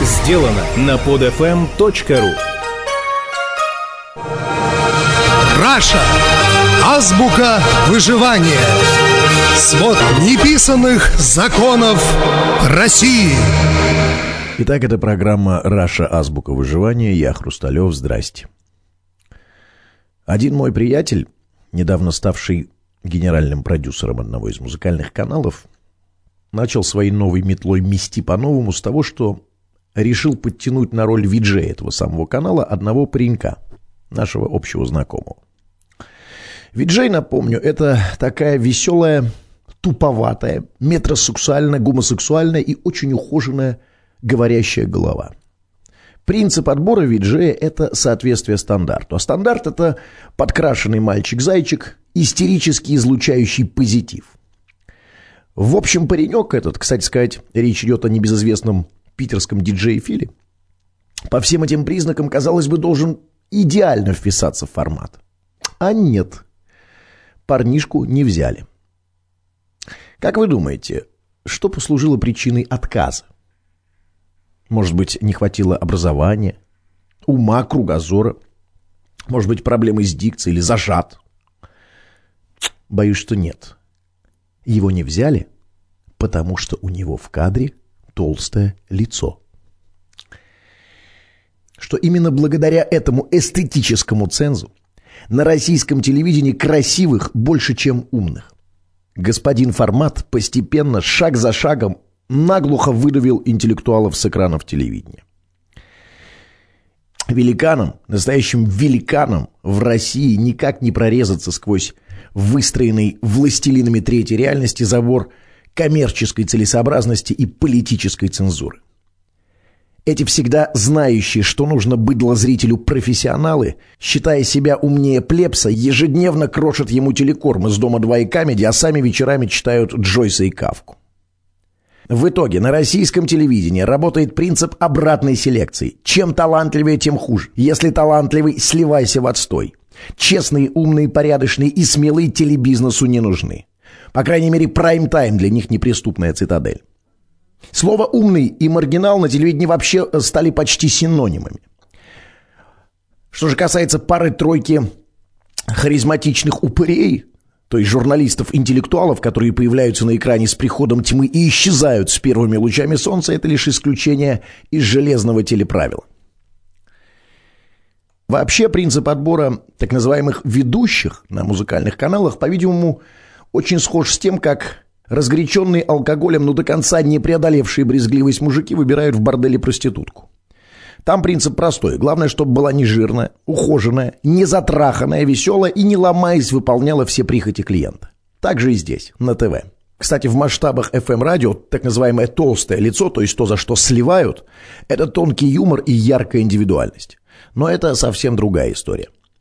сделано на podfm.ru Раша. Азбука выживания. Свод неписанных законов России. Итак, это программа «Раша. Азбука выживания». Я Хрусталев. Здрасте. Один мой приятель, недавно ставший генеральным продюсером одного из музыкальных каналов, начал своей новой метлой мести по-новому с того, что решил подтянуть на роль виджея этого самого канала одного паренька, нашего общего знакомого. Виджей, напомню, это такая веселая, туповатая, метросексуальная, и очень ухоженная говорящая голова. Принцип отбора виджея – это соответствие стандарту. А стандарт – это подкрашенный мальчик-зайчик, истерически излучающий позитив. В общем, паренек этот, кстати сказать, речь идет о небезызвестном питерском диджее Филе, по всем этим признакам, казалось бы, должен идеально вписаться в формат. А нет – парнишку не взяли. Как вы думаете, что послужило причиной отказа? Может быть, не хватило образования, ума, кругозора? Может быть, проблемы с дикцией или зажат? Боюсь, что нет. Его не взяли, потому что у него в кадре толстое лицо. Что именно благодаря этому эстетическому цензу на российском телевидении красивых больше, чем умных. Господин формат постепенно, шаг за шагом, наглухо выдавил интеллектуалов с экранов телевидения. Великаном, настоящим великаном в России никак не прорезаться сквозь выстроенный властелинами третьей реальности забор коммерческой целесообразности и политической цензуры. Эти всегда знающие, что нужно быдло зрителю профессионалы, считая себя умнее плебса, ежедневно крошат ему телекорм из «Дома 2» и «Камеди», а сами вечерами читают Джойса и Кавку. В итоге на российском телевидении работает принцип обратной селекции. Чем талантливее, тем хуже. Если талантливый, сливайся в отстой. Честные, умные, порядочные и смелые телебизнесу не нужны. По крайней мере, прайм-тайм для них неприступная цитадель. Слово «умный» и «маргинал» на телевидении вообще э, стали почти синонимами. Что же касается пары-тройки харизматичных упырей, то есть журналистов-интеллектуалов, которые появляются на экране с приходом тьмы и исчезают с первыми лучами солнца, это лишь исключение из железного телеправила. Вообще принцип отбора так называемых ведущих на музыкальных каналах, по-видимому, очень схож с тем, как Разгоряченные алкоголем, но до конца не преодолевшие брезгливость мужики выбирают в борделе проститутку. Там принцип простой. Главное, чтобы была не жирная, ухоженная, не затраханная, веселая и не ломаясь выполняла все прихоти клиента. Так же и здесь, на ТВ. Кстати, в масштабах FM-радио так называемое толстое лицо, то есть то, за что сливают, это тонкий юмор и яркая индивидуальность. Но это совсем другая история.